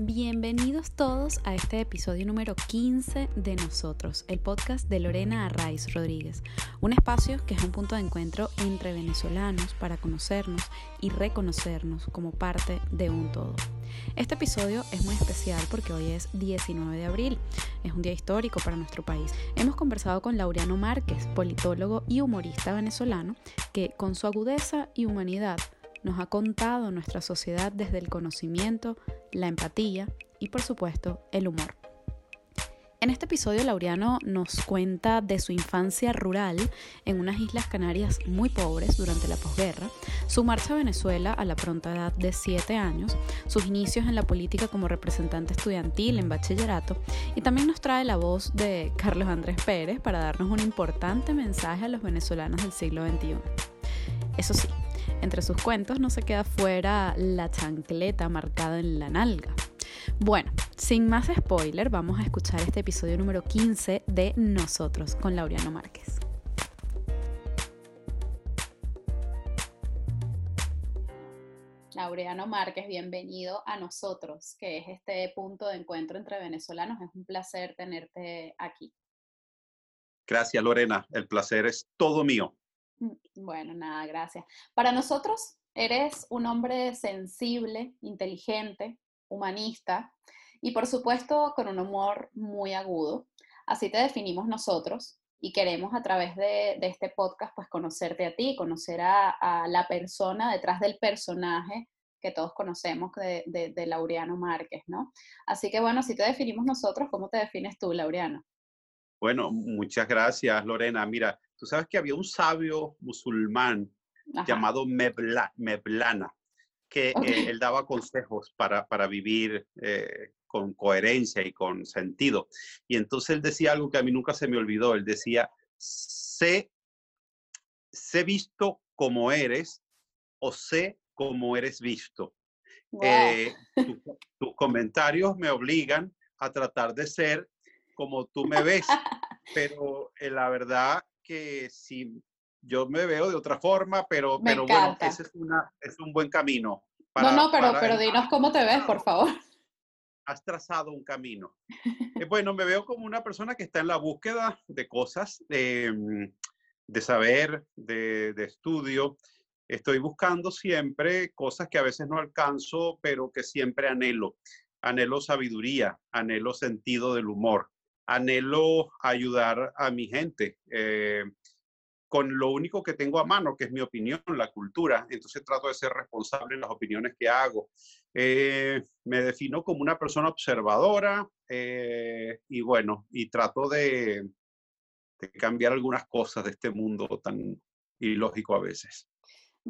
Bienvenidos todos a este episodio número 15 de Nosotros, el podcast de Lorena Arraiz Rodríguez, un espacio que es un punto de encuentro entre venezolanos para conocernos y reconocernos como parte de un todo. Este episodio es muy especial porque hoy es 19 de abril, es un día histórico para nuestro país. Hemos conversado con Laureano Márquez, politólogo y humorista venezolano, que con su agudeza y humanidad nos ha contado nuestra sociedad desde el conocimiento, la empatía y por supuesto el humor. En este episodio Laureano nos cuenta de su infancia rural en unas islas canarias muy pobres durante la posguerra, su marcha a Venezuela a la pronta edad de 7 años, sus inicios en la política como representante estudiantil en bachillerato y también nos trae la voz de Carlos Andrés Pérez para darnos un importante mensaje a los venezolanos del siglo XXI. Eso sí, entre sus cuentos no se queda fuera la chancleta marcada en la nalga. Bueno, sin más spoiler, vamos a escuchar este episodio número 15 de Nosotros con Laureano Márquez. Laureano Márquez, bienvenido a nosotros, que es este punto de encuentro entre venezolanos. Es un placer tenerte aquí. Gracias, Lorena. El placer es todo mío. Mm, bueno, nada, gracias. Para nosotros, eres un hombre sensible, inteligente, humanista y por supuesto con un humor muy agudo. Así te definimos nosotros y queremos a través de, este podcast pues conocerte a ti, conocer a, la persona detrás del personaje que todos conocemos de, de, Laureano Márquez, ¿no? Así que bueno, si te definimos nosotros, ¿cómo te defines tú, Laureano? Bueno, muchas gracias, Lorena. Mira, Tú sabes que había un sabio musulmán llamado Meblana, que eh, él daba consejos para, para vivir eh, con coherencia y con sentido. Y entonces él decía algo que a mí nunca se me olvidó. Él decía, sé, sé visto como eres o sé como eres visto. Eh, tus comentarios me obligan a tratar de ser como tú me ves, pero la verdad que si yo me veo de otra forma, pero, pero bueno, ese es, una, es un buen camino. no, no, pero, pero dinos cómo te ves, por favor. Has trazado un camino. Eh, bueno, me veo como una persona que está en la búsqueda de cosas, de, de saber, de, de estudio. Estoy buscando siempre cosas que a veces no alcanzo, pero que siempre anhelo. Anhelo sabiduría, anhelo sentido del humor anhelo ayudar a mi gente eh, con lo único que tengo a mano, que es mi opinión, la cultura. Entonces trato de ser responsable en las opiniones que hago. Eh, me defino como una persona observadora eh, y bueno, y trato de, de cambiar algunas cosas de este mundo tan ilógico a veces.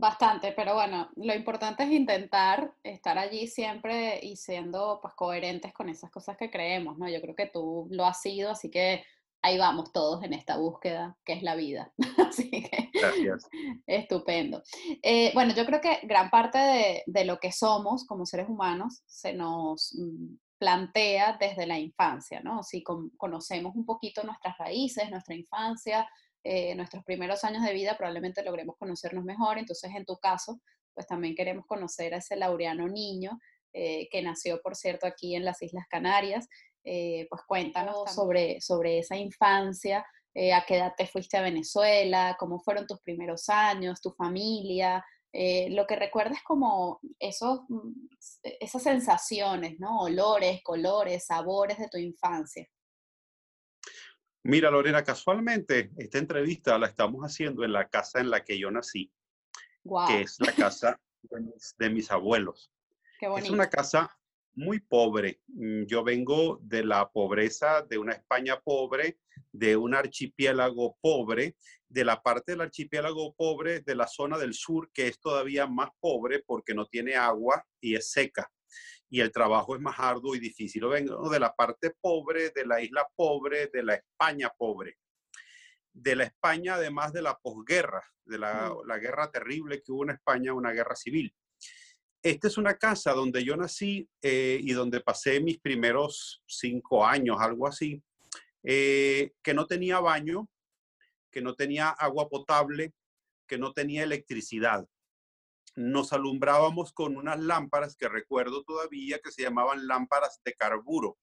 Bastante, pero bueno, lo importante es intentar estar allí siempre y siendo pues coherentes con esas cosas que creemos, ¿no? Yo creo que tú lo has sido, así que ahí vamos todos en esta búsqueda que es la vida. así que Gracias. estupendo. Eh, bueno, yo creo que gran parte de, de, lo que somos como seres humanos se nos mm, plantea desde la infancia, ¿no? Si conocemos un poquito nuestras raíces, nuestra infancia, eh, nuestros primeros años de vida probablemente logremos conocernos mejor. Entonces, en tu caso, pues también queremos conocer a ese laureano niño eh, que nació, por cierto, aquí en las Islas Canarias. Eh, pues cuéntanos sobre, sobre esa infancia, a qué edad te fuiste a Venezuela, cómo fueron tus primeros años, tu familia, lo que recuerdes como esos, mm, esas sensaciones, ¿no? Olores, colores, sabores de tu infancia. Mira, Lorena, casualmente esta entrevista la estamos haciendo en la casa en la que yo nací, que es la casa de mis, abuelos. Es una casa muy pobre. Mm, yo vengo de la pobreza de una España pobre, de un archipiélago pobre, de la parte del archipiélago pobre de la zona del sur, que es todavía más pobre porque no tiene agua y es seca y el trabajo es más arduo y difícil. Lo vengo de la parte pobre, de la isla pobre, de la España pobre. De la España, además de la posguerra, de la, la guerra terrible que hubo en España, una guerra civil. Esta es una casa donde yo nací eh, y donde pasé mis primeros cinco años, algo así, eh, que no tenía baño, que no tenía agua potable, que no tenía electricidad. Nos alumbrábamos con unas lámparas que recuerdo todavía que se llamaban lámparas de carburo.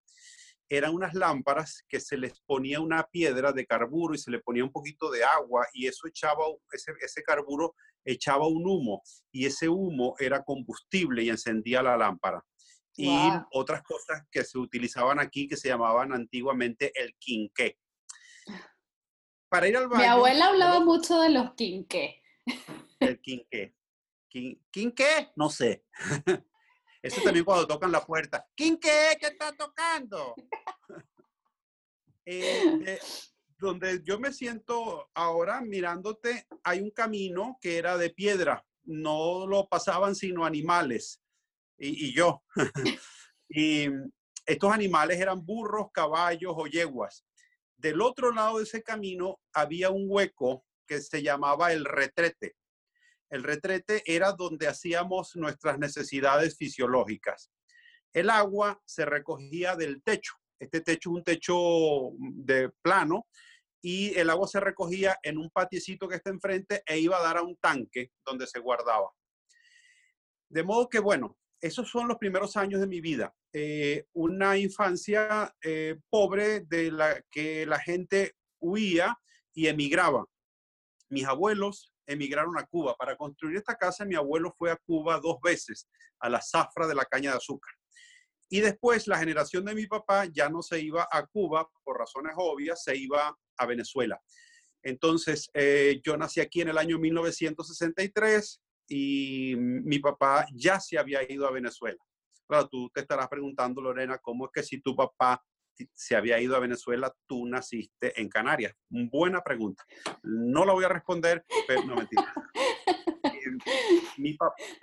Eran unas lámparas que se les ponía una piedra de carburo y se le ponía un poquito de agua y eso echaba, ese, ese carburo echaba un humo y ese humo era combustible y encendía la lámpara. Y otras cosas que se utilizaban aquí que se llamaban antiguamente el quinqué. Para ir al baño. Mi abuela hablaba mucho de los quinqué. El quinqué. ¿Quién qué? No sé. Eso también cuando tocan la puerta. ¿Quién qué? ¿Qué está tocando? Eh, donde yo me siento ahora mirándote, hay un camino que era de piedra. No lo pasaban sino animales. Y, y yo. y estos animales eran burros, caballos o yeguas. Del otro lado de ese camino había un hueco que se llamaba el retrete. El retrete era donde hacíamos nuestras necesidades fisiológicas. El agua se recogía del techo. Este techo es un techo de plano y el agua se recogía en un patiecito que está enfrente e iba a dar a un tanque donde se guardaba. De modo que, bueno, esos son los primeros años de mi vida. Eh, una infancia eh, pobre de la que la gente huía y emigraba. Mis abuelos emigraron a Cuba. Para construir esta casa, mi abuelo fue a Cuba dos veces, a la zafra de la caña de azúcar. Y después la generación de mi papá ya no se iba a Cuba por razones obvias, se iba a Venezuela. Entonces, eh, yo nací aquí en el año 1963 y mi papá ya se había ido a Venezuela. Claro, tú te estarás preguntando, Lorena, ¿cómo es que si tu papá se había ido a Venezuela, tú naciste en Canarias? Buena pregunta. No la voy a responder, pero no mentira. mi,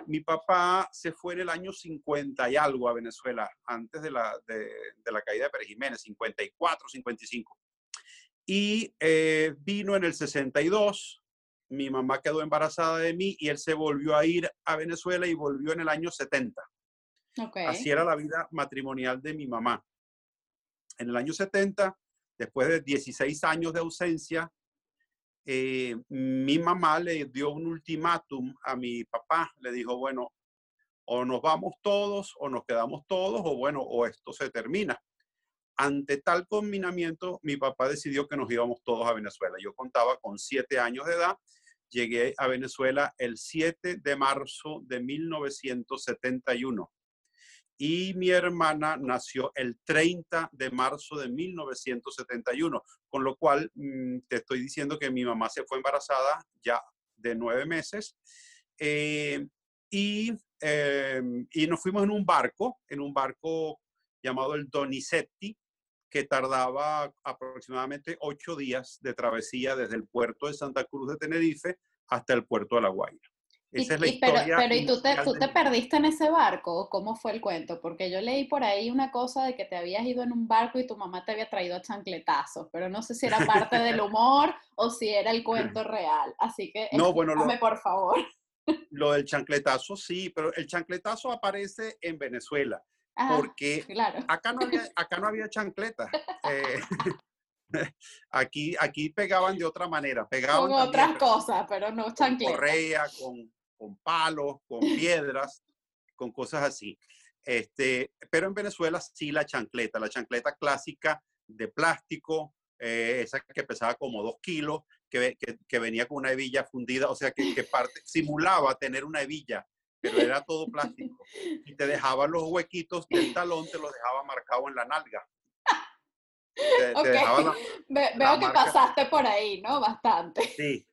mi, papá se fue en el año 50 y algo a Venezuela, antes de la, de, la caída de Pérez Jiménez, 54, 55. Y eh, vino en el 62, mi mamá quedó embarazada de mí y él se volvió a ir a Venezuela y volvió en el año 70. Así era la vida matrimonial de mi mamá. En el año 70, después de 16 años de ausencia, eh, mi mamá le dio un ultimátum a mi papá. Le dijo, bueno, o nos vamos todos o nos quedamos todos o bueno, o esto se termina. Ante tal combinamiento, mi papá decidió que nos íbamos todos a Venezuela. Yo contaba con siete años de edad. Llegué a Venezuela el 7 de marzo de 1971 y mi hermana nació el 30 de marzo de 1971, con lo cual mm, te estoy diciendo que mi mamá se fue embarazada ya de nueve meses eh, y, em, y nos fuimos en un barco, en un barco llamado el Donizetti, que tardaba aproximadamente ocho días de travesía desde el puerto de Santa Cruz de Tenerife hasta el puerto de La Guaira. Esa es la historia. Pero, ¿y tú te, tú te perdiste en ese barco? ¿Cómo fue el cuento? Porque yo leí por ahí una cosa de que te habías ido en un barco y tu mamá te había traído a chancletazos, pero no sé si era parte del humor o si era el cuento real. Así que no, bueno, por favor. Lo del chancletazo sí, pero el chancletazo aparece en Venezuela. Ah, porque acá, no había, acá no había chancletas. Eh, aquí, aquí pegaban de otra manera. Pegaban con otras cosas, pero no chancletas. Correa, con con palos, con piedras, con cosas así. Este, pero en Venezuela sí la chancleta, la chancleta clásica de plástico, eh, esa que pesaba como dos kilos, que, que, venía con una hebilla fundida, o sea, que, que parte, simulaba tener una hebilla, pero era todo plástico. Y te dejaba los huequitos del talón, te los dejaba marcado en la nalga. Veo que pasaste por ahí, ¿no? Bastante. Sí,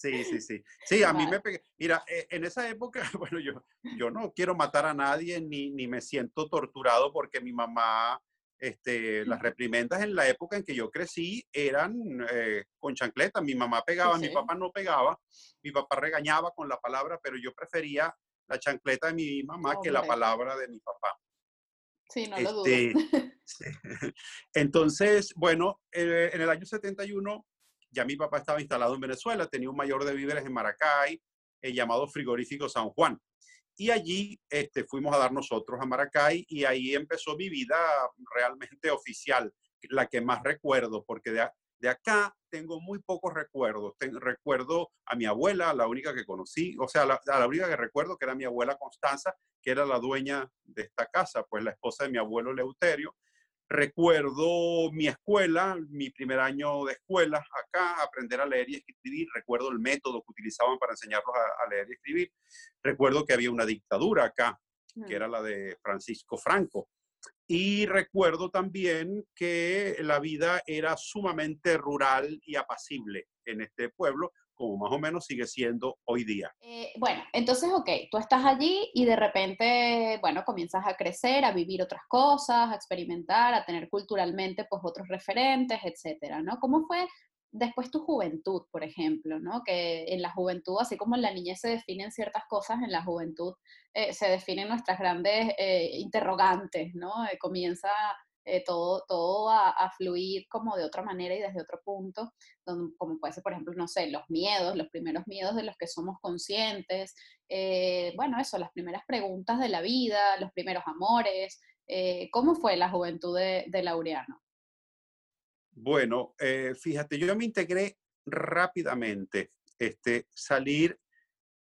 Sí, sí, sí. Sí, a mí me pegué. Mira, e, en esa época, bueno, yo, yo no quiero matar a nadie ni, ni me siento torturado porque mi mamá, este, las reprimendas en la época en que yo crecí eran eh, con chancleta. Mi mamá pegaba, mi papá no pegaba, mi papá regañaba con la palabra, pero yo prefería la chancleta de mi mamá que la palabra de mi papá. Sí, no lo dudo. Este, Entonces, bueno, eh, en el año 71 ya mi papá estaba instalado en Venezuela, tenía un mayor de víveres en Maracay, el llamado frigorífico San Juan. Y allí este, fuimos a dar nosotros a Maracay y ahí empezó mi vida realmente oficial, la que más recuerdo, porque De acá tengo muy pocos recuerdos. recuerdo a mi abuela, la única que conocí, o sea, la, la única que recuerdo que era mi abuela Constanza, que era la dueña de esta casa, pues la esposa de mi abuelo Leuterio. Recuerdo mi escuela, mi primer año de escuela acá, aprender a leer y escribir. Recuerdo el método que utilizaban para enseñarlos a, leer y escribir. Recuerdo que había una dictadura acá, que era la de Francisco Franco. Y recuerdo también que la vida era sumamente rural y apacible en este pueblo, como más o menos sigue siendo hoy día. Eh, bueno, entonces, ok, tú estás allí y de repente, bueno, comienzas a crecer, a vivir otras cosas, a experimentar, a tener culturalmente, pues, otros referentes, etcétera, ¿no? ¿Cómo fue después tu juventud, por ejemplo, ¿no? Que en la juventud, así como en la niñez se definen ciertas cosas, en la juventud eh, se definen nuestras grandes eh, interrogantes, ¿no? comienza eh, todo, todo a, fluir como de otra manera y desde otro punto, como puede ser, por ejemplo, no sé, los miedos, los primeros miedos de los que somos conscientes, eh, bueno, eso, las primeras preguntas de la vida, los primeros amores, eh, ¿cómo fue la juventud de, de Laureano? Bueno, fíjate, yo me integré rápidamente, este, salir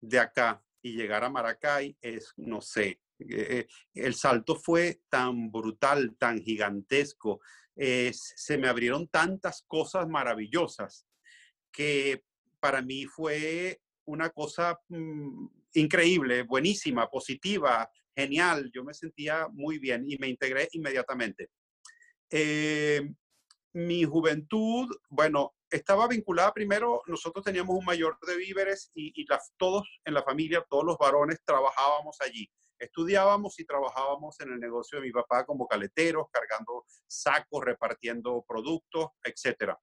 de acá y llegar a Maracay es, no sé, eh, el salto fue tan brutal, tan gigantesco. Eh, se me abrieron tantas cosas maravillosas que para mí fue una cosa mm, increíble, buenísima, positiva, genial. Yo me sentía muy bien y me integré inmediatamente. Eh, mi juventud, bueno, estaba vinculada primero, nosotros teníamos un mayor de víveres y, todos en la familia, todos los varones trabajábamos allí. Estudiábamos y trabajábamos en el negocio de mi papá como caleteros, cargando sacos, repartiendo productos, etc.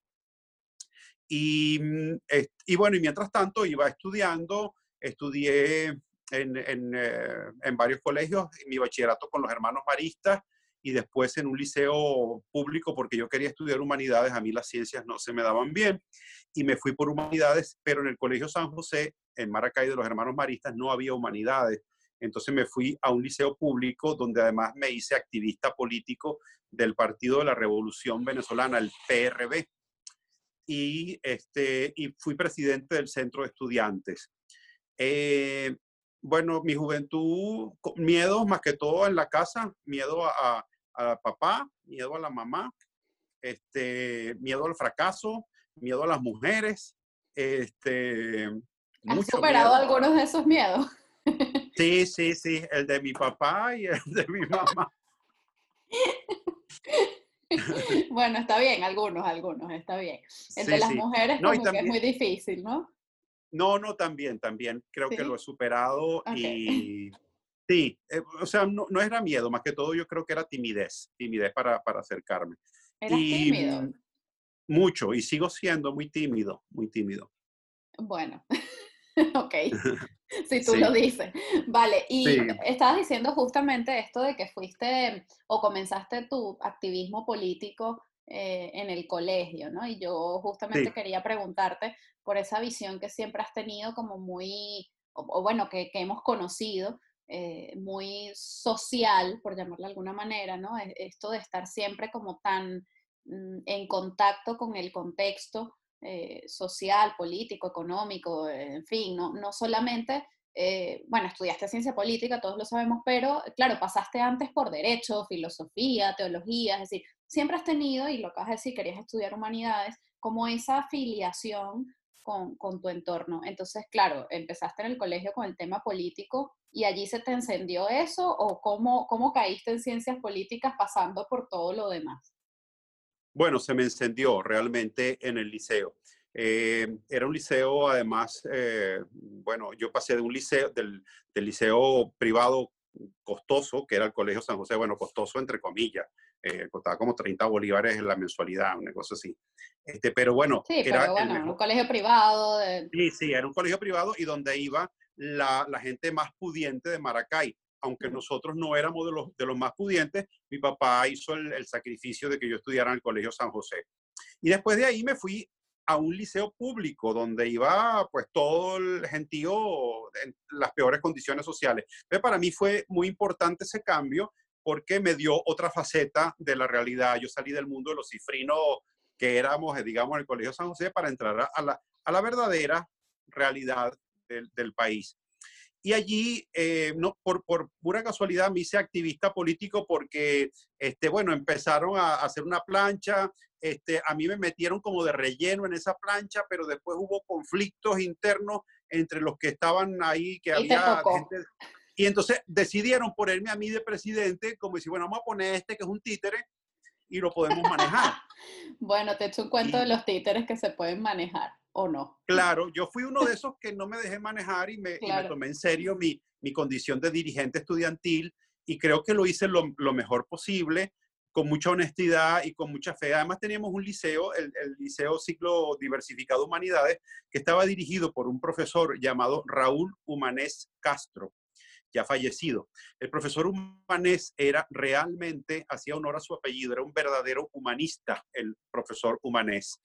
Y, mm, y bueno, y mientras tanto iba estudiando, estudié en, en, eh, en varios colegios, mi bachillerato con los hermanos maristas, y después en un liceo público porque yo quería estudiar humanidades, a mí las ciencias no se me daban bien y me fui por humanidades, pero en el Colegio San José, en Maracay de los Hermanos Maristas, no había humanidades. Entonces me fui a un liceo público donde además me hice activista político del Partido de la Revolución Venezolana, el PRB. Y, este, y fui presidente del Centro de Estudiantes. Eh, bueno, mi juventud, miedo más que todo en la casa, miedo a, a, papá, miedo a la mamá, este, miedo al fracaso, miedo a las mujeres. Este, ¿Has superado algunos de esos miedos? Sí, sí, sí, el de mi papá y el de mi mamá. bueno, está bien, algunos, algunos, está bien. El de las mujeres como que es muy difícil, ¿no? No, no, también, también creo que lo he superado y sí, eh, o sea, no, no, era miedo, más que todo yo creo que era timidez, timidez para, para acercarme. ¿Eras tímido? Mucho, y sigo siendo muy tímido, muy tímido. Bueno, ok, si tú lo dices. Vale, y estabas diciendo justamente esto de que fuiste o comenzaste tu activismo político eh, en el colegio, ¿no? Y yo justamente quería preguntarte por esa visión que siempre has tenido como muy, o, bueno, que, hemos conocido, eh, muy social, por llamarlo de alguna manera, ¿no? E, esto de estar siempre como tan mm, en contacto con el contexto eh, social, político, económico, en fin, no, no solamente eh, bueno, estudiaste ciencia política, todos lo sabemos, pero claro, pasaste antes por derecho, filosofía, teología, es decir, siempre has tenido, y lo que vas a decir, querías estudiar humanidades, como esa afiliación con, con, tu entorno. Entonces, claro, empezaste en el colegio con el tema político y allí se te encendió eso o cómo, cómo caíste en ciencias políticas pasando por todo lo demás. Bueno, se me encendió realmente en el liceo. Eh, era un liceo, además, eh, bueno, yo pasé de un liceo, del, del, liceo privado costoso, que era el Colegio San José, bueno, costoso entre comillas, eh, costaba como 30 bolívares en la mensualidad, una cosa así. Este, pero bueno, sí, era pero bueno, un colegio privado. Sí, sí, era un colegio privado y donde iba la, la gente más pudiente de Maracay. Aunque nosotros no éramos de los, de los más pudientes, mi papá hizo el, el sacrificio de que yo estudiara en el Colegio San José. Y después de ahí me fui a un liceo público donde iba pues todo el gentío en las peores condiciones sociales. Pero para mí fue muy importante ese cambio porque me dio otra faceta de la realidad. Yo salí del mundo de los cifrinos que éramos, digamos, el Colegio San José para entrar a la, a la verdadera realidad del, del país. Y allí, eh, no, por, por, pura casualidad, me hice activista político porque, este, bueno, empezaron a, hacer una plancha, este, a mí me metieron como de relleno en esa plancha, pero después hubo conflictos internos entre los que estaban ahí, que había gente, y entonces decidieron ponerme a mí de presidente, como si, bueno, vamos a poner este que es un títere y lo podemos manejar. bueno, te echo un cuento de los títeres que se pueden manejar o no. Claro, yo fui uno de esos que no me dejé manejar y me, tomé en serio mi, mi, condición de dirigente estudiantil y creo que lo hice lo, lo, mejor posible, con mucha honestidad y con mucha fe. Además teníamos un liceo, el, el Liceo Ciclo Diversificado Humanidades, que estaba dirigido por un profesor llamado Raúl Humanés Castro ya fallecido. El profesor Humanés era realmente, hacía honor a su apellido, era un verdadero humanista, el profesor Humanés.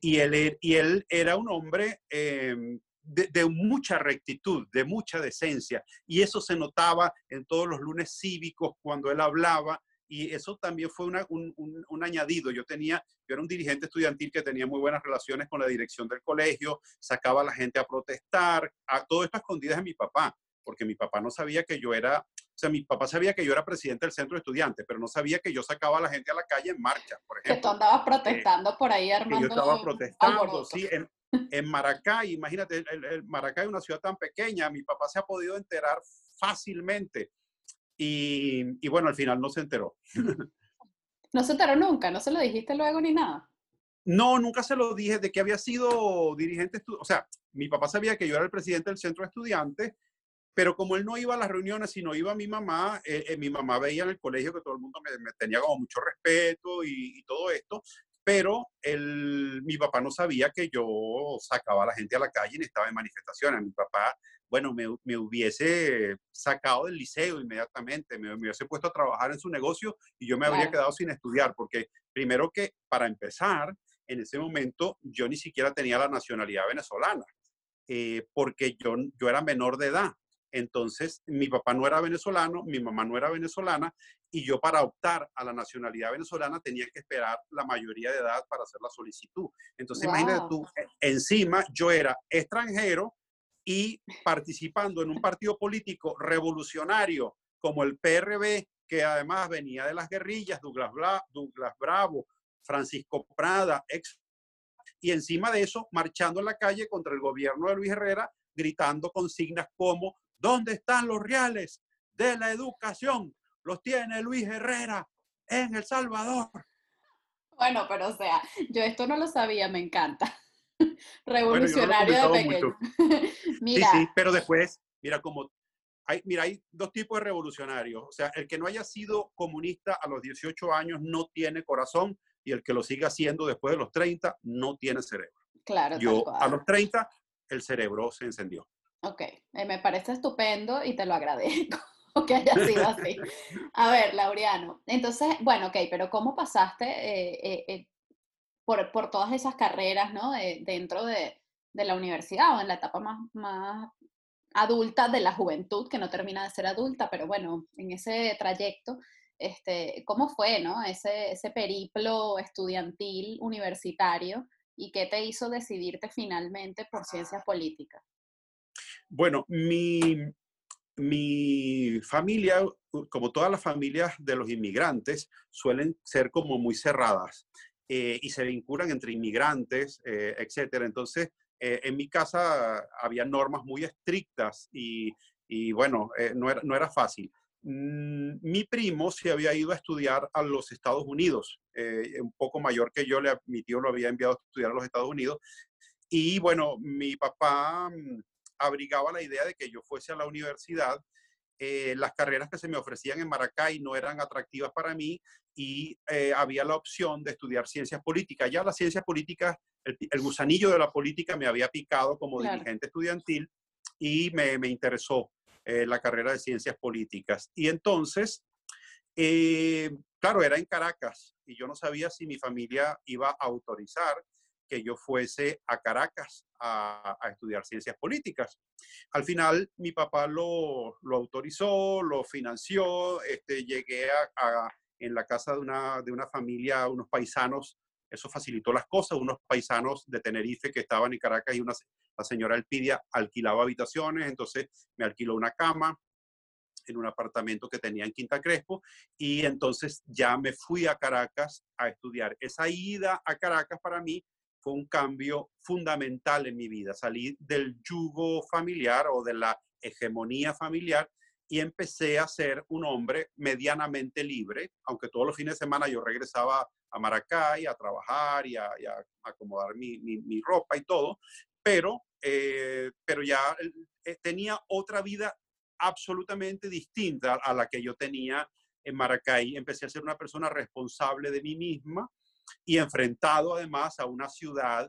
Y él, er, y él era un hombre em, de, mucha rectitud, de mucha decencia. Y eso se notaba en todos los lunes cívicos cuando él hablaba. Y eso también fue un, un, añadido. Yo tenía, yo era un dirigente estudiantil que tenía muy buenas relaciones con la dirección del colegio, sacaba a la gente a protestar, a todo esto escondidas de mi papá porque mi papá no sabía que yo era, o sea, mi papá sabía que yo era presidente del centro de estudiantes, pero no sabía que yo sacaba a la gente a la calle en marcha, por ejemplo. Que tú andabas eh, protestando por ahí, Armando. Que yo estaba protestando, sí, en, en, Maracay, imagínate, el, Maracay es una ciudad tan pequeña, mi papá se ha podido enterar fácilmente. Y, y bueno, al final no se enteró. No se enteró nunca, no se lo dijiste luego ni nada. No, nunca se lo dije de que había sido dirigente, o sea, mi papá sabía que yo era el presidente del centro de estudiantes, pero como él no iba a las reuniones, sino iba mi mamá, eh, eh, mi mamá veía en el colegio que todo el mundo me, tenía como mucho respeto y, todo esto, pero el, mi papá no sabía que yo sacaba a la gente a la calle y estaba en manifestaciones. Mi papá, bueno, me, me hubiese sacado del liceo inmediatamente, me, me, hubiese puesto a trabajar en su negocio y yo me habría quedado sin estudiar, porque primero que, para empezar, en ese momento yo ni siquiera tenía la nacionalidad venezolana, eh, porque yo, yo era menor de edad. Entonces, mi papá no era venezolano, mi mamá no era venezolana, y yo para optar a la nacionalidad venezolana tenía que esperar la mayoría de edad para hacer la solicitud. Entonces, imagínate tú, e, encima yo era extranjero y participando en un partido político revolucionario como el PRB, que además venía de las guerrillas, Douglas, Douglas Bravo, Francisco Prada, ex y encima de eso, marchando en la calle contra el gobierno de Luis Herrera, gritando consignas como ¿Dónde están los reales de la educación? Los tiene Luis Herrera en El Salvador. Bueno, pero o sea, yo esto no lo sabía, me encanta. Revolucionario de pequeño. mira. Sí, sí, pero después, mira, como hay, mira, hay dos tipos de revolucionarios. O sea, el que no haya sido comunista a los 18 años no tiene corazón y el que lo siga haciendo después de los 30 no tiene cerebro. Claro. Yo a los 30 el cerebro se encendió. Ok, eh, me parece estupendo y te lo agradezco que haya sido así. A ver, Laureano, entonces, bueno, ok, pero ¿cómo pasaste eh, eh, por, por, todas esas carreras, ¿no? dentro de, de, la universidad o en la etapa más, más adulta de la juventud, que no termina de ser adulta, pero bueno, en ese trayecto, este, ¿cómo fue, no? Ese, ese periplo estudiantil universitario y qué te hizo decidirte finalmente por ciencias políticas? Bueno, mi, mi familia, como todas las familias de los inmigrantes, suelen ser como muy cerradas eh, y se vinculan entre inmigrantes, eh, etcétera. Entonces, eh, en mi casa había normas muy estrictas y, y bueno, no era, no, era, fácil. Mm, mi primo se había ido a estudiar a los Estados Unidos, un poco mayor que yo, mi tío lo había enviado a estudiar a los Estados Unidos. Y bueno, mi papá mm, abrigaba la idea de que yo fuese a la universidad. Eh, las carreras que se me ofrecían en Maracay no eran atractivas para mí y eh, había la opción de estudiar ciencias políticas. Ya las ciencias políticas, el, gusanillo de la política me había picado como dirigente estudiantil y me, me interesó eh, la carrera de ciencias políticas. Y entonces, claro, era en Caracas y yo no sabía si mi familia iba a autorizar que yo fuese a Caracas a, estudiar ciencias políticas. Al final, mi papá lo, autorizó, lo financió, este, llegué a, en la casa de una, de una familia, unos paisanos eso facilitó las cosas. Unos paisanos de Tenerife que estaban en Caracas y una, la señora Elpidia alquilaba habitaciones, entonces me alquiló una cama en un apartamento que tenía en Quinta Crespo y entonces ya me fui a Caracas a estudiar. Esa ida a Caracas para mí fue un cambio fundamental en mi vida. Salí del yugo familiar o de la hegemonía familiar y empecé a ser un hombre medianamente libre, aunque todos los fines de semana yo regresaba a Maracay a trabajar y a, acomodar mi, ropa y todo, pero, eh, pero ya eh, tenía otra vida absolutamente distinta a la que yo tenía en Maracay. Empecé a ser una persona responsable de mí misma y enfrentado además a una ciudad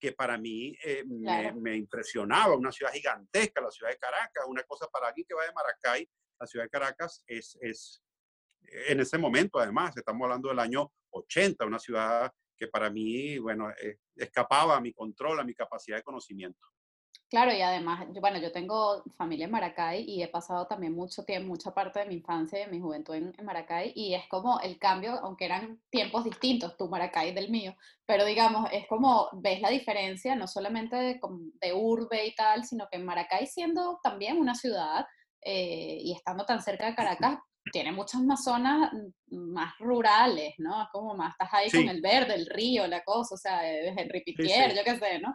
que para mí eh, me, impresionaba, una ciudad gigantesca, la ciudad de Caracas, una cosa para alguien que va de Maracay, la ciudad de Caracas es, es en ese momento además, estamos hablando del año 80, una ciudad que para mí, bueno, eh, escapaba a mi control, a mi capacidad de conocimiento. Claro, y además, bueno, yo tengo familia en Maracay y he pasado también mucho tiempo, mucha parte de mi infancia y de mi juventud en, Maracay y es como el cambio, aunque eran tiempos distintos, tu Maracay del mío, pero digamos, es como ves la diferencia, no solamente de, urbe y tal, sino que en Maracay siendo también una ciudad eh, y estando tan cerca de Caracas, tiene muchas más zonas más rurales, ¿no? Es como más, estás ahí con el verde, el río, la cosa, o sea, Henry Pitier, yo qué sé, ¿no?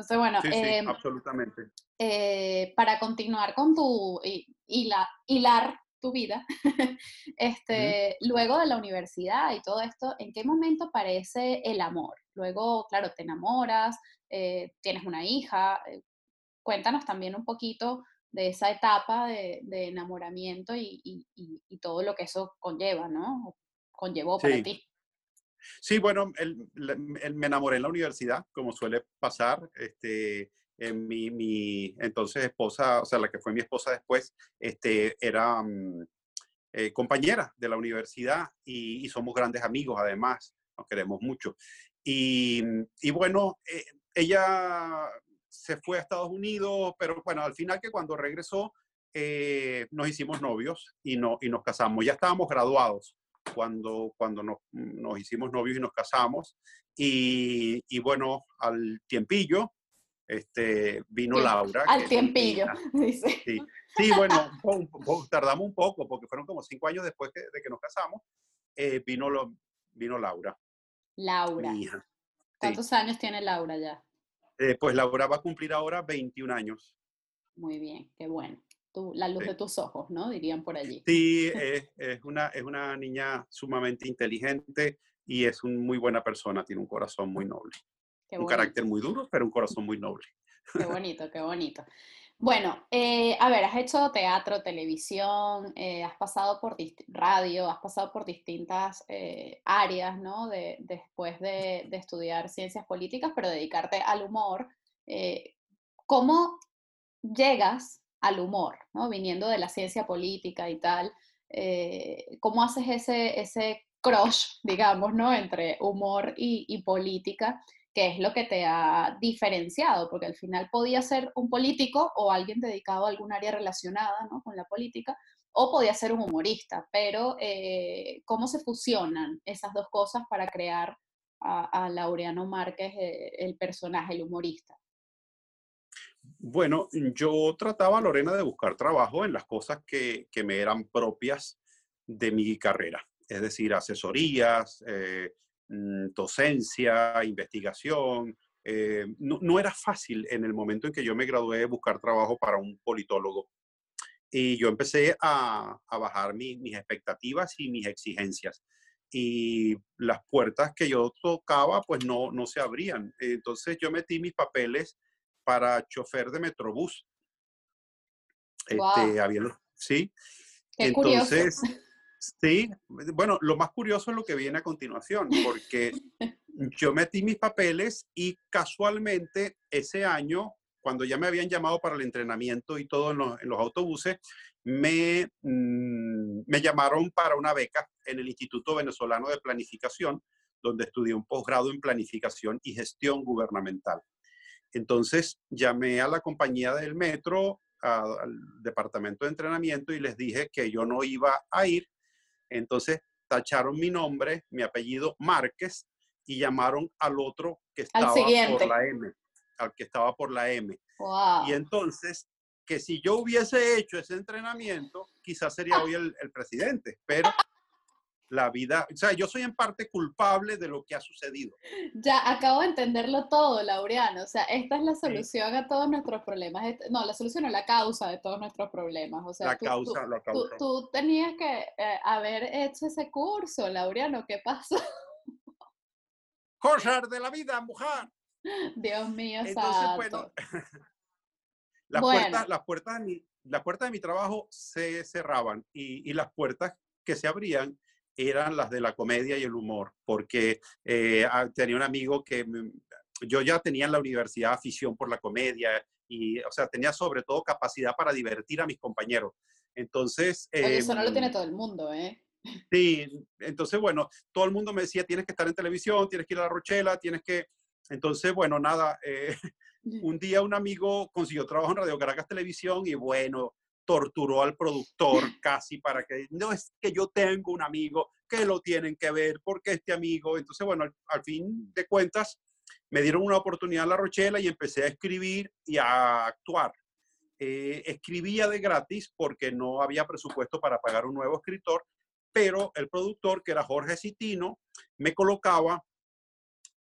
Entonces, bueno, em, absolutamente. Eh, para continuar con tu, hilar tu vida, este, luego de la universidad y todo esto, ¿en qué momento aparece el amor? Luego, claro, te enamoras, eh, tienes una hija, eh, cuéntanos también un poquito de esa etapa de, enamoramiento y, todo lo que eso conlleva, ¿no? Conllevó para ti. Sí, bueno, me enamoré en la universidad, como suele pasar. Este, en mi, entonces esposa, o sea, la que fue mi esposa después, este, era mm, eh, compañera de la universidad y, somos grandes amigos además, nos queremos mucho. Y, bueno, eh, ella se fue a Estados Unidos, pero bueno, al final que cuando regresó eh, nos hicimos novios y, no, y nos casamos. Ya estábamos graduados cuando, cuando nos, nos hicimos novios y nos casamos. Y, y bueno, al tiempillo este, vino Laura. Al tiempillo, dice. Sí, sí bueno, tardamos un poco porque fueron como cinco años después de que nos casamos. Eh, vino, lo, vino Laura. Laura. ¿Cuántos años tiene Laura ya? Eh, pues Laura va a cumplir ahora 21 años. Muy bien, qué bueno la luz de tus ojos, ¿no? Dirían por allí. Sí, es, una, es una niña sumamente inteligente y es una muy buena persona, tiene un corazón muy noble. un carácter muy duro, pero un corazón muy noble. Qué bonito, qué bonito. Bueno, eh, a ver, has hecho teatro, televisión, eh, has pasado por radio, has pasado por distintas eh, áreas, ¿no? De, después de, de, estudiar ciencias políticas, pero dedicarte al humor. ¿Cómo llegas al humor, ¿no? Viniendo de la ciencia política y tal, eh, ¿cómo haces ese, ese crush, digamos, ¿no? Entre humor y, política, que es lo que te ha diferenciado, porque al final podía ser un político o alguien dedicado a algún área relacionada ¿no? con la política, o podía ser un humorista, pero eh, ¿cómo se fusionan esas dos cosas para crear a, Laureano Márquez, eh, el personaje, el humorista? Bueno, yo trataba, Lorena, de buscar trabajo en las cosas que, me eran propias de mi carrera, es decir, asesorías, eh, mm, docencia, investigación. Eh, no, era fácil en el momento en que yo me gradué buscar trabajo para un politólogo. Y yo empecé a, bajar mis expectativas y mis exigencias. Y las puertas que yo tocaba, pues no, no se abrían. Entonces yo metí mis papeles para chofer de Metrobús. Este, había, sí. Entonces, sí, bueno, lo más curioso es lo que viene a continuación, porque yo metí mis papeles y casualmente ese año, cuando ya me habían llamado para el entrenamiento y todo en los, autobuses, me, mm, me llamaron para una beca en el Instituto Venezolano de Planificación, donde estudié un posgrado en planificación y gestión gubernamental. Entonces llamé a la compañía del metro, al departamento de entrenamiento y les dije que yo no iba a ir. Entonces tacharon mi nombre, mi apellido Márquez y llamaron al otro que estaba por la M, al que estaba por la M. Y entonces, que si yo hubiese hecho ese entrenamiento, quizás sería hoy el, el presidente, pero la vida, o sea, yo soy en parte culpable de lo que ha sucedido. Ya, acabo de entenderlo todo, Laureano. O sea, esta es la solución a todos nuestros problemas. Este, no, la solución es la causa de todos nuestros problemas. O sea, la causa, la causa. Tú, tenías que eh, haber hecho ese curso, Laureano. ¿Qué pasó? Cosas de la vida, mujer. Dios mío, Entonces, bueno, las, Puertas, las, puertas de mi, las puertas de mi trabajo se cerraban y, y las puertas que se abrían eran las de la comedia y el humor, porque eh, ah, tenía un amigo que yo ya tenía en la universidad afición por la comedia y, o sea, tenía sobre todo capacidad para divertir a mis compañeros. Entonces... eso no lo tiene em, todo el mundo, ¿eh? Sí, entonces, bueno, todo el mundo me decía, tienes que estar en televisión, tienes que ir a la Rochela, tienes que... Entonces, bueno, nada, eh, un día un amigo consiguió trabajo en Radio Caracas Televisión y bueno, torturó al productor casi para que, no es que yo tengo un amigo que lo tienen que ver, porque este amigo, entonces bueno, al, fin de cuentas me dieron una oportunidad en La Rochela y empecé a escribir y a actuar. Eh, escribía de gratis porque no había presupuesto para pagar un nuevo escritor, pero el productor, que era Jorge Citino, me colocaba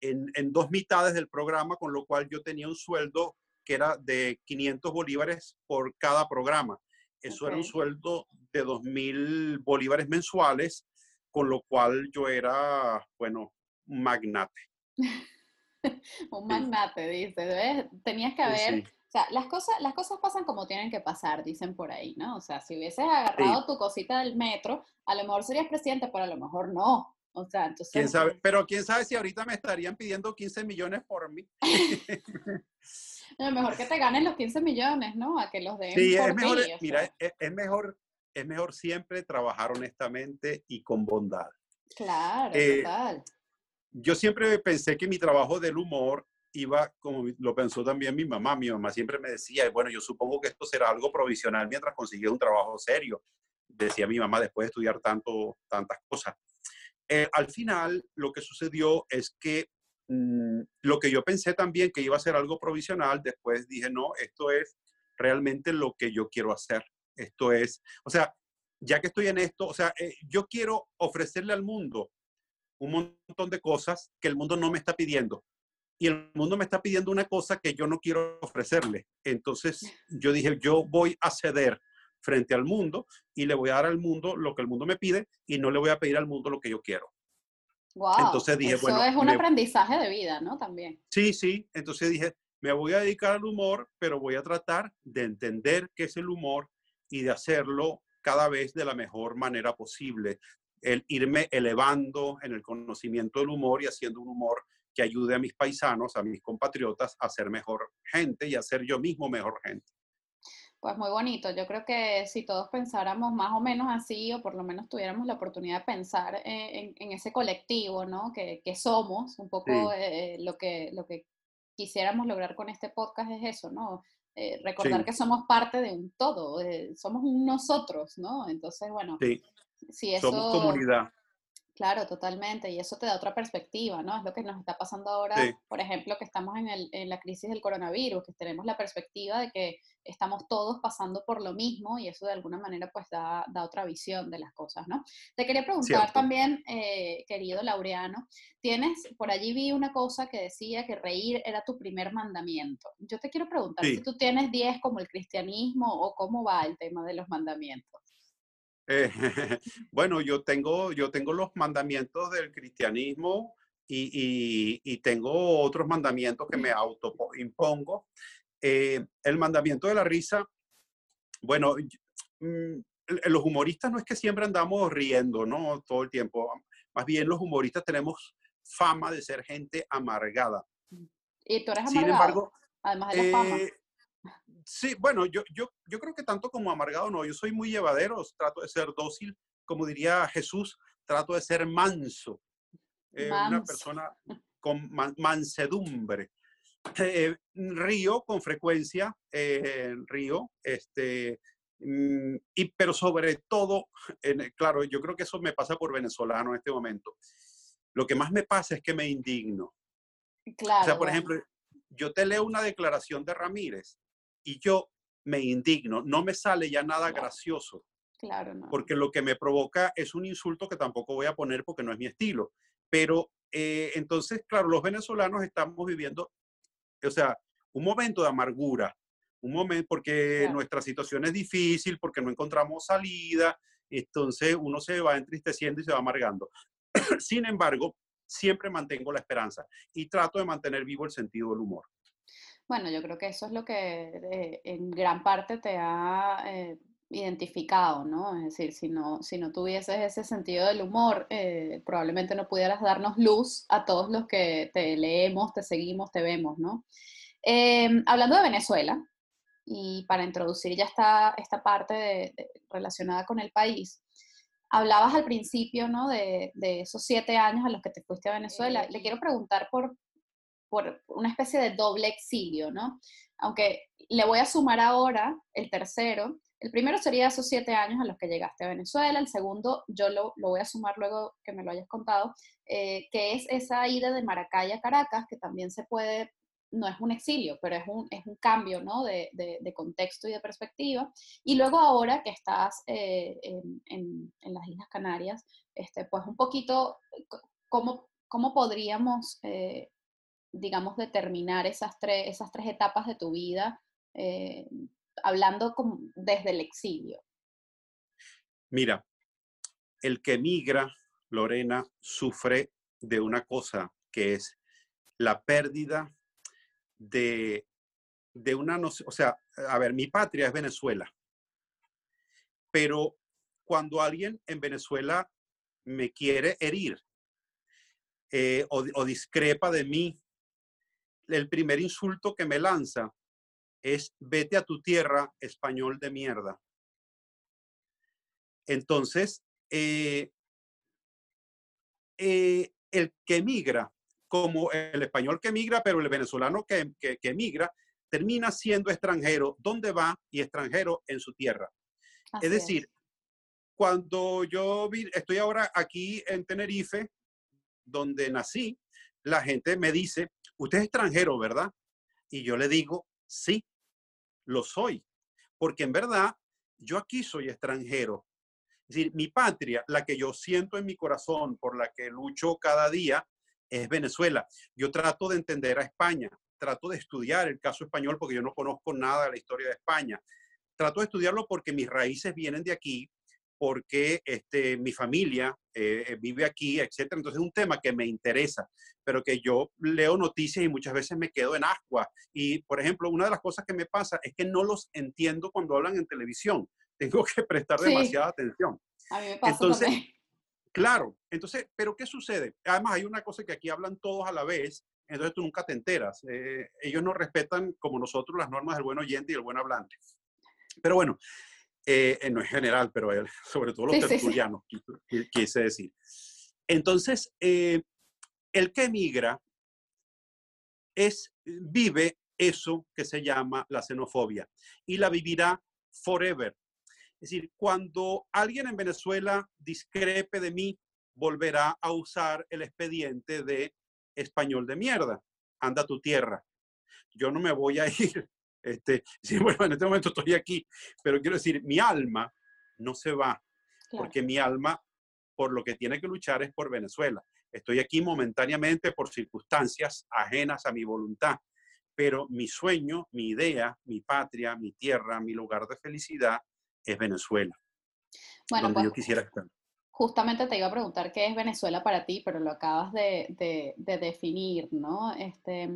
en, en, dos mitades del programa, con lo cual yo tenía un sueldo que era de 500 bolívares por cada programa. Eso era un sueldo de 2.000 bolívares mensuales, con lo cual yo era, bueno, un magnate. un magnate, dice. Tenías que haber... O sea, las cosas, las cosas pasan como tienen que pasar, dicen por ahí, ¿no? O sea, si hubieses agarrado tu cosita del metro, a lo mejor serías presidente, pero a lo mejor no. O sea, entonces... ¿Quién sabe? Pero quién sabe si ahorita me estarían pidiendo 15 millones por mí. No, mejor que te ganen los 15 millones, ¿no? A que los den sí, es mejor, mira, es, mejor, es mejor siempre trabajar honestamente y con bondad. Claro, eh, total. Yo siempre pensé que mi trabajo del humor iba, como lo pensó también mi mamá, mi mamá siempre me decía, bueno, yo supongo que esto será algo provisional mientras consigue un trabajo serio, decía mi mamá después de estudiar tanto, tantas cosas. Eh, al final, lo que sucedió es que Mm, lo que yo pensé también que iba a ser algo provisional, después dije, no, esto es realmente lo que yo quiero hacer. Esto es, o sea, ya que estoy en esto, o sea, eh, yo quiero ofrecerle al mundo un montón de cosas que el mundo no me está pidiendo. Y el mundo me está pidiendo una cosa que yo no quiero ofrecerle. Entonces yo dije, yo voy a ceder frente al mundo y le voy a dar al mundo lo que el mundo me pide y no le voy a pedir al mundo lo que yo quiero. Entonces dije, eso es un aprendizaje de vida, ¿no? También. Sí, sí. Entonces dije, me voy a dedicar al humor, pero voy a tratar de entender qué es el humor y de hacerlo cada vez de la mejor manera posible. El irme elevando en el conocimiento del humor y haciendo un humor que ayude a mis paisanos, a mis compatriotas a ser mejor gente y a ser yo mismo mejor gente. Pues muy bonito. Yo creo que si todos pensáramos más o menos así, o por lo menos tuviéramos la oportunidad de pensar eh, en, ese colectivo, ¿no? Que, somos, un poco eh, lo, que, lo que quisiéramos lograr con este podcast es eso, ¿no? Eh, recordar que somos parte de un todo, somos un nosotros, ¿no? Entonces, bueno, si eso... Somos comunidad. Claro, totalmente. Y eso te da otra perspectiva, ¿no? Es lo que nos está pasando ahora, por ejemplo, que estamos en, el, en, la crisis del coronavirus, que tenemos la perspectiva de que estamos todos pasando por lo mismo y eso de alguna manera pues da, da otra visión de las cosas, ¿no? Te quería preguntar también, eh, querido Laureano, tienes, por allí vi una cosa que decía que reír era tu primer mandamiento. Yo te quiero preguntar si tú tienes 10 como el cristianismo o cómo va el tema de los mandamientos. Eh, bueno, yo tengo, yo tengo los mandamientos del cristianismo y, y, tengo otros mandamientos que me autoimpongo. Eh, el mandamiento de la risa, bueno, mm, los humoristas no es que siempre andamos riendo, ¿no? Todo el tiempo. Más bien los humoristas tenemos fama de ser gente amargada. Y tú eres amargado, Sin embargo, además de la fama. Eh, Sí, bueno, yo, yo, yo creo que tanto como amargado no, yo soy muy llevadero, trato de ser dócil, como diría Jesús, trato de ser manso, eh, una persona con mansedumbre. Eh, río con frecuencia, eh, río, este, mm, y, pero sobre todo, claro, yo creo que eso me pasa por venezolano en este momento. lo que más me pasa es que me indigno. Claro. O sea, por ejemplo, yo te leo una declaración de Ramírez y yo me indigno, no me sale ya nada gracioso. Claro, no. Porque lo que me provoca es un insulto que tampoco voy a poner porque no es mi estilo. Pero eh, entonces, claro, los venezolanos estamos viviendo, o sea, un momento de amargura, un momento porque nuestra situación es difícil, porque no encontramos salida, entonces uno se va entristeciendo y se va amargando. Sin embargo, siempre mantengo la esperanza y trato de mantener vivo el sentido del humor. Bueno, yo creo que eso es lo que eh, en gran parte te ha eh, identificado, ¿no? Es decir, si no, si no tuvieses ese sentido del humor, eh, probablemente no pudieras darnos luz a todos los que te leemos, te seguimos, te vemos, ¿no? Em, hablando de Venezuela, y para introducir ya esta, esta parte relacionada con el país, hablabas al principio, ¿no? De, de, esos siete años a los que te fuiste a Venezuela. Le quiero preguntar por, por una especie de doble exilio, ¿no? Aunque le voy a sumar ahora el tercero. El primero sería esos siete años a los que llegaste a Venezuela. El segundo, yo lo, lo voy a sumar luego que me lo hayas contado, eh, que es esa ida de Maracay a Caracas, que también se puede, no es un exilio, pero es un, es un cambio ¿no? de, de, contexto y de perspectiva. Y luego ahora que estás eh, en, en, en, las Islas Canarias, este, pues un poquito, ¿cómo, cómo podríamos eh, digamos, determinar esas tres, esas tres etapas de tu vida, eh, hablando desde el exilio? Mira, el que migra, Lorena, sufre de una cosa que es la pérdida de, de una noción, o sea, a ver, mi patria es Venezuela, pero cuando alguien en Venezuela me quiere herir eh, o, discrepa de mí el primer insulto que me lanza es vete a tu tierra, español de mierda. Entonces, eh, eh, el que migra, como el español que migra, pero el venezolano que, que, migra, termina siendo extranjero donde va y extranjero en su tierra. es decir, cuando yo vi, estoy ahora aquí en Tenerife, donde nací, la gente me dice, usted es extranjero, ¿verdad? Y yo le digo, sí, lo soy, porque en verdad yo aquí soy extranjero. Es decir, mi patria, la que yo siento en mi corazón, por la que lucho cada día, es Venezuela. Yo trato de entender a España, trato de estudiar el caso español porque yo no conozco nada de la historia de España. Trato de estudiarlo porque mis raíces vienen de aquí, porque este, mi familia eh, eh, vive aquí, etc. Entonces es un tema que me interesa, pero que yo leo noticias y muchas veces me quedo en agua. Y, por ejemplo, una de las cosas que me pasa es que no los entiendo cuando hablan en televisión. Tengo que prestar demasiada atención. A mí me pasa entonces, claro, entonces, pero ¿qué sucede? Además, hay una cosa que aquí hablan todos a la vez, entonces tú nunca te enteras. Eh, ellos no respetan como nosotros las normas del buen oyente y el buen hablante. Pero bueno, eh, no es general, pero sobre todo los tertulianos, quise decir. Entonces, eh, el que emigra es, vive eso que se llama la xenofobia y la vivirá forever. Es decir, cuando alguien en Venezuela discrepe de mí, volverá a usar el expediente de español de mierda. Anda a tu tierra. Yo no me voy a ir este, sí, bueno, en este momento estoy aquí, pero quiero decir, mi alma no se va, porque mi alma, por lo que tiene que luchar es por Venezuela. Estoy aquí momentáneamente por circunstancias ajenas a mi voluntad, pero mi sueño, mi idea, mi patria, mi tierra, mi lugar de felicidad es Venezuela. Bueno, donde yo pues, quisiera estar justamente te iba a preguntar qué es Venezuela para ti, pero lo acabas de, definir, ¿no? Este,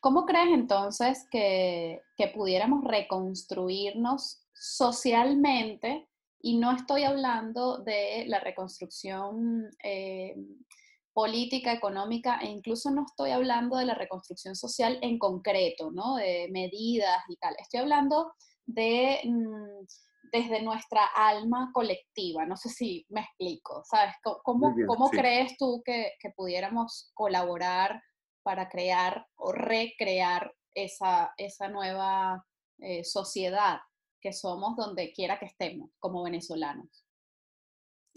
¿Cómo crees entonces que, pudiéramos reconstruirnos socialmente? Y no estoy hablando de la reconstrucción eh, política, económica, e incluso no estoy hablando de la reconstrucción social en concreto, ¿no? De medidas y tal. Estoy hablando de... Mm, desde nuestra alma colectiva. No sé si me explico, ¿sabes? ¿Cómo, cómo crees tú que, pudiéramos colaborar para crear o recrear esa, esa nueva eh, sociedad que somos donde quiera que estemos como venezolanos?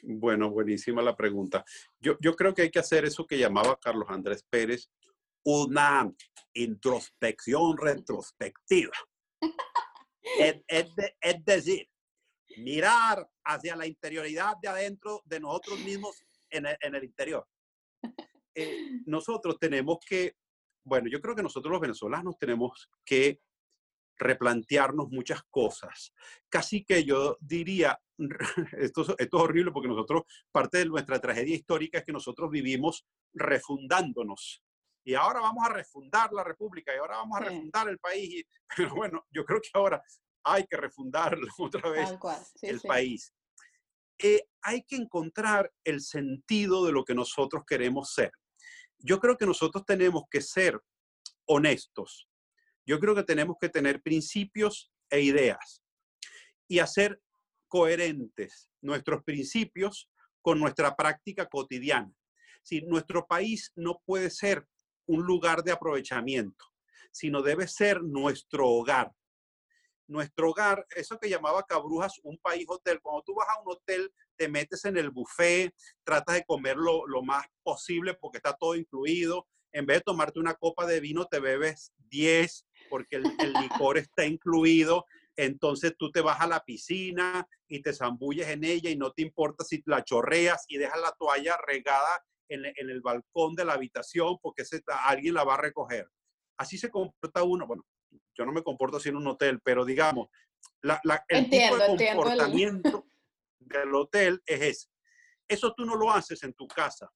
Bueno, buenísima la pregunta. Yo, yo creo que hay que hacer eso que llamaba Carlos Andrés Pérez, una introspección retrospectiva. es, es, decir, mirar hacia la interioridad de adentro de nosotros mismos en el, en el interior. Eh, nosotros tenemos que, bueno, yo creo que nosotros los venezolanos tenemos que replantearnos muchas cosas. Casi que yo diría, esto, esto es horrible porque nosotros, parte de nuestra tragedia histórica es que nosotros vivimos refundándonos. Y ahora vamos a refundar la República y ahora vamos a refundar el país. Pero bueno, yo creo que ahora hay que refundar otra vez el país. Eh, hay que encontrar el sentido de lo que nosotros queremos ser. Yo creo que nosotros tenemos que ser honestos. Yo creo que tenemos que tener principios e ideas y hacer coherentes nuestros principios con nuestra práctica cotidiana. Si nuestro país no puede ser un lugar de aprovechamiento, sino debe ser nuestro hogar. Nuestro hogar, eso que llamaba Cabrujas un país hotel. Cuando tú vas a un hotel, te metes en el buffet, tratas de comer lo, lo más posible porque está todo incluido. En vez de tomarte una copa de vino, te bebes 10 porque el, licor está incluido. Entonces tú te vas a la piscina y te zambulles en ella y no te importa si la chorreas y dejas la toalla regada en, el balcón de la habitación porque alguien la va a recoger. Así se comporta uno. Bueno, yo no me comporto así en un hotel, pero digamos, la, el tipo de comportamiento del hotel es ese. Eso tú no lo haces en tu casa.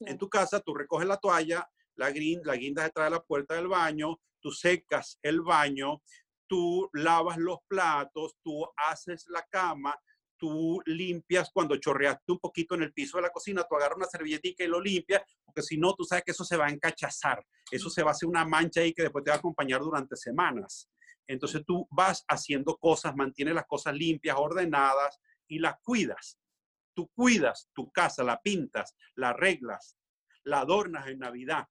En tu casa tú recoges la toalla, la, guinda, la guinda detrás de la puerta del baño, tú secas el baño, tú lavas los platos, tú haces la cama, tú limpias cuando chorreaste un poquito en el piso de la cocina, tú agarras una servilletita y lo limpias, porque si no, tú sabes que eso se va a encachazar, eso se va a hacer una mancha ahí que después te va a acompañar durante semanas. Entonces tú vas haciendo cosas, mantienes las cosas limpias, ordenadas y las cuidas. Tú cuidas tu casa, la pintas, la arreglas, la adornas en Navidad,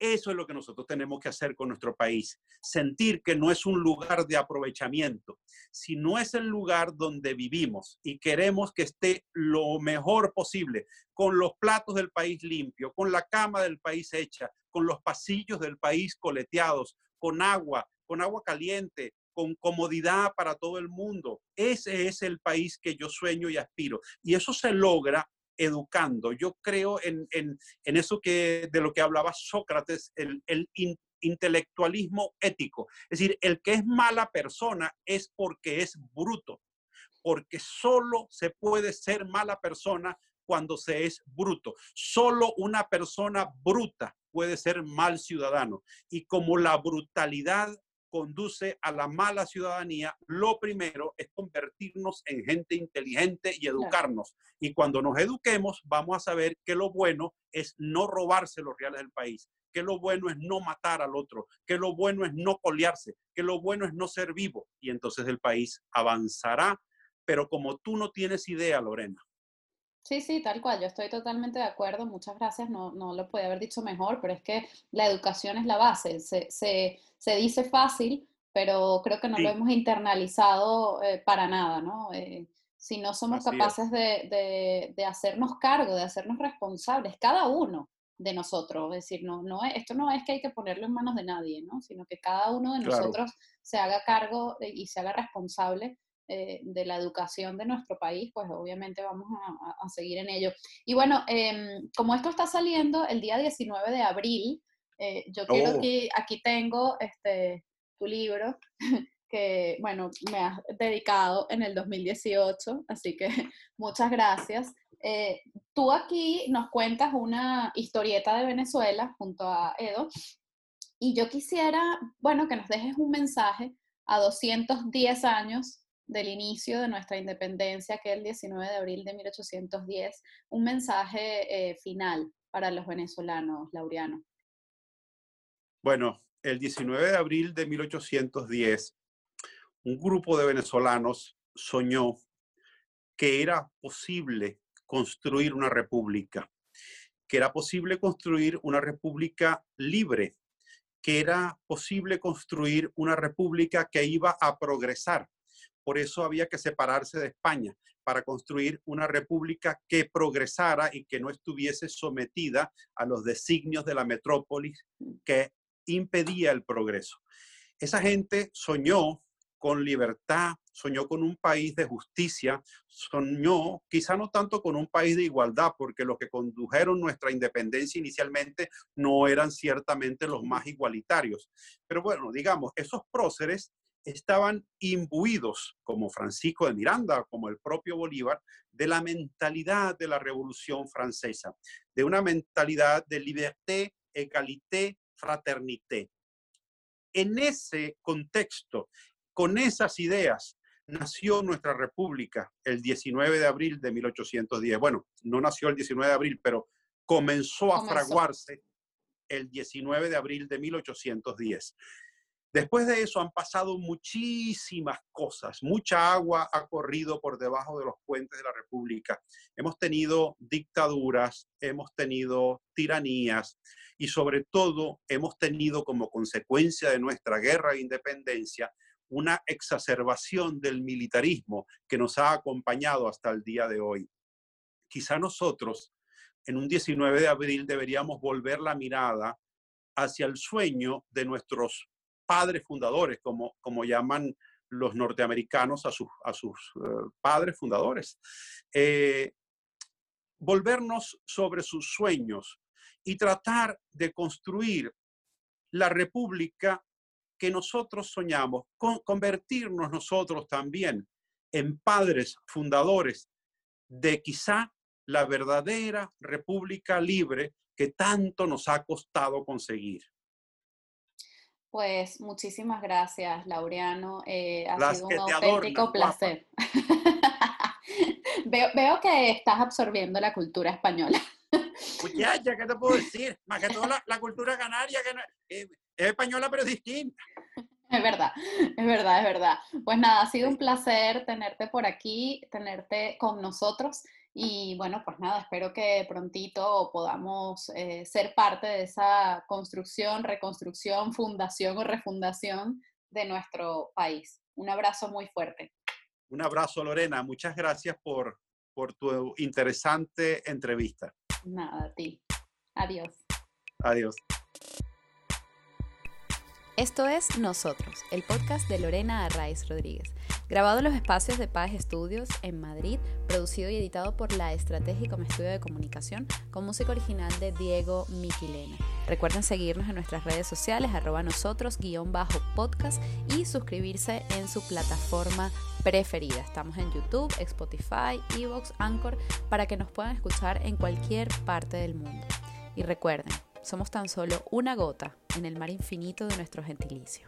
eso es lo que nosotros tenemos que hacer con nuestro país. Sentir que no es un lugar de aprovechamiento, sino es el lugar donde vivimos y queremos que esté lo mejor posible, con los platos del país limpio, con la cama del país hecha, con los pasillos del país coleteados, con agua, con agua caliente, con comodidad para todo el mundo. Ese es el país que yo sueño y aspiro. Y eso se logra educando. Yo creo en, eso que, de lo que hablaba Sócrates, el, intelectualismo ético. Es decir, el que es mala persona es porque es bruto, porque solo se puede ser mala persona cuando se es bruto. Solo una persona bruta puede ser mal ciudadano. Y como la brutalidad conduce a la mala ciudadanía, lo primero es convertirnos en gente inteligente y educarnos. Y cuando nos eduquemos, vamos a saber que lo bueno es no robarse los reales del país, que lo bueno es no matar al otro, que lo bueno es no colearse, que lo bueno es no ser vivo. Y entonces el país avanzará, pero como tú no tienes idea, Lorena. Sí, sí, tal cual, yo estoy totalmente de acuerdo, muchas gracias, no, no lo puede haber dicho mejor, pero es que la educación es la base, se, se se dice fácil, pero creo que no lo hemos internalizado eh, para nada, ¿no? Eh, si no somos capaces de, de, hacernos cargo, de hacernos responsables, cada uno de nosotros, es decir, no, no esto no es que hay que ponerlo en manos de nadie, ¿no? Sino que cada uno de nosotros se haga cargo y se haga responsable eh, de la educación de nuestro país, pues obviamente vamos a, a seguir en ello. Y bueno, em, como esto está saliendo el día 19 de abril, eh, yo quiero oh. que aquí tengo este, tu libro que, bueno, me has dedicado en el 2018, así que muchas gracias. Eh, tú aquí nos cuentas una historieta de Venezuela junto a Edo y yo quisiera, bueno, que nos dejes un mensaje a 210 años del inicio de nuestra independencia, que el 19 de abril de 1810, un mensaje eh, final para los venezolanos, Laureano. Bueno, el 19 de abril de 1810, un grupo de venezolanos soñó que era posible construir una república, que era posible construir una república libre, que era posible construir una república que iba a progresar, por eso había que separarse de España para construir una república que progresara y que no estuviese sometida a los designios de la metrópolis que impedía el progreso. Esa gente soñó con libertad, soñó con un país de justicia, soñó quizá no tanto con un país de igualdad, porque los que condujeron nuestra independencia inicialmente no eran ciertamente los más igualitarios. Pero bueno, digamos, esos próceres estaban imbuidos, como Francisco de Miranda, como el propio Bolívar, de la mentalidad de la Revolución Francesa, de una mentalidad de liberté, égalité, fraternité. En ese contexto con esas ideas nació nuestra república el 19 de abril de 1810. Bueno, no nació el 19 de abril, pero comenzó a fraguarse el 19 de abril de 1810. Después de eso han pasado muchísimas cosas, mucha agua ha corrido por debajo de los puentes de la República. Hemos tenido dictaduras, hemos tenido tiranías y sobre todo hemos tenido como consecuencia de nuestra guerra de independencia una exacerbación del militarismo que nos ha acompañado hasta el día de hoy. Quizá nosotros, en un 19 de abril, deberíamos volver la mirada hacia el sueño de nuestros padres fundadores, como, como llaman los norteamericanos a sus, a sus eh, padres fundadores. Eh, volvernos sobre sus sueños y tratar de construir la república que nosotros soñamos, con convertirnos nosotros también en padres fundadores de quizá la verdadera república libre que tanto nos ha costado conseguir. Pues muchísimas gracias, Laureano. Eh, ha sido un auténtico placer. veo, que estás absorbiendo la cultura española. Pues ya, ya, ¿qué te puedo decir? Más que toda la, cultura canaria, que eh, es española pero distinta. Es verdad, es verdad, es verdad. Pues nada, ha sido un placer tenerte por aquí, tenerte con nosotros y bueno, pues nada, espero que prontito podamos eh, ser parte de esa construcción, reconstrucción, fundación o refundación de nuestro país. Un abrazo muy fuerte. Un abrazo, Lorena. Muchas gracias por, por tu interesante entrevista. Nada, a ti. Adiós. Adiós. Esto es Nosotros, el podcast de Lorena Arraiz Rodríguez, grabado en los espacios de Paz Estudios en Madrid, producido y editado por La Estratégica como estudio de comunicación, con música original de Diego Miquilena. Recuerden seguirnos en nuestras redes sociales, arroba nosotros, guion bajo podcast y suscribirse en su plataforma preferida. Estamos en YouTube, Spotify, Evox, Anchor, para que nos puedan escuchar en cualquier parte del mundo. Y recuerden, somos tan solo una gota en el mar infinito de nuestro gentilicio.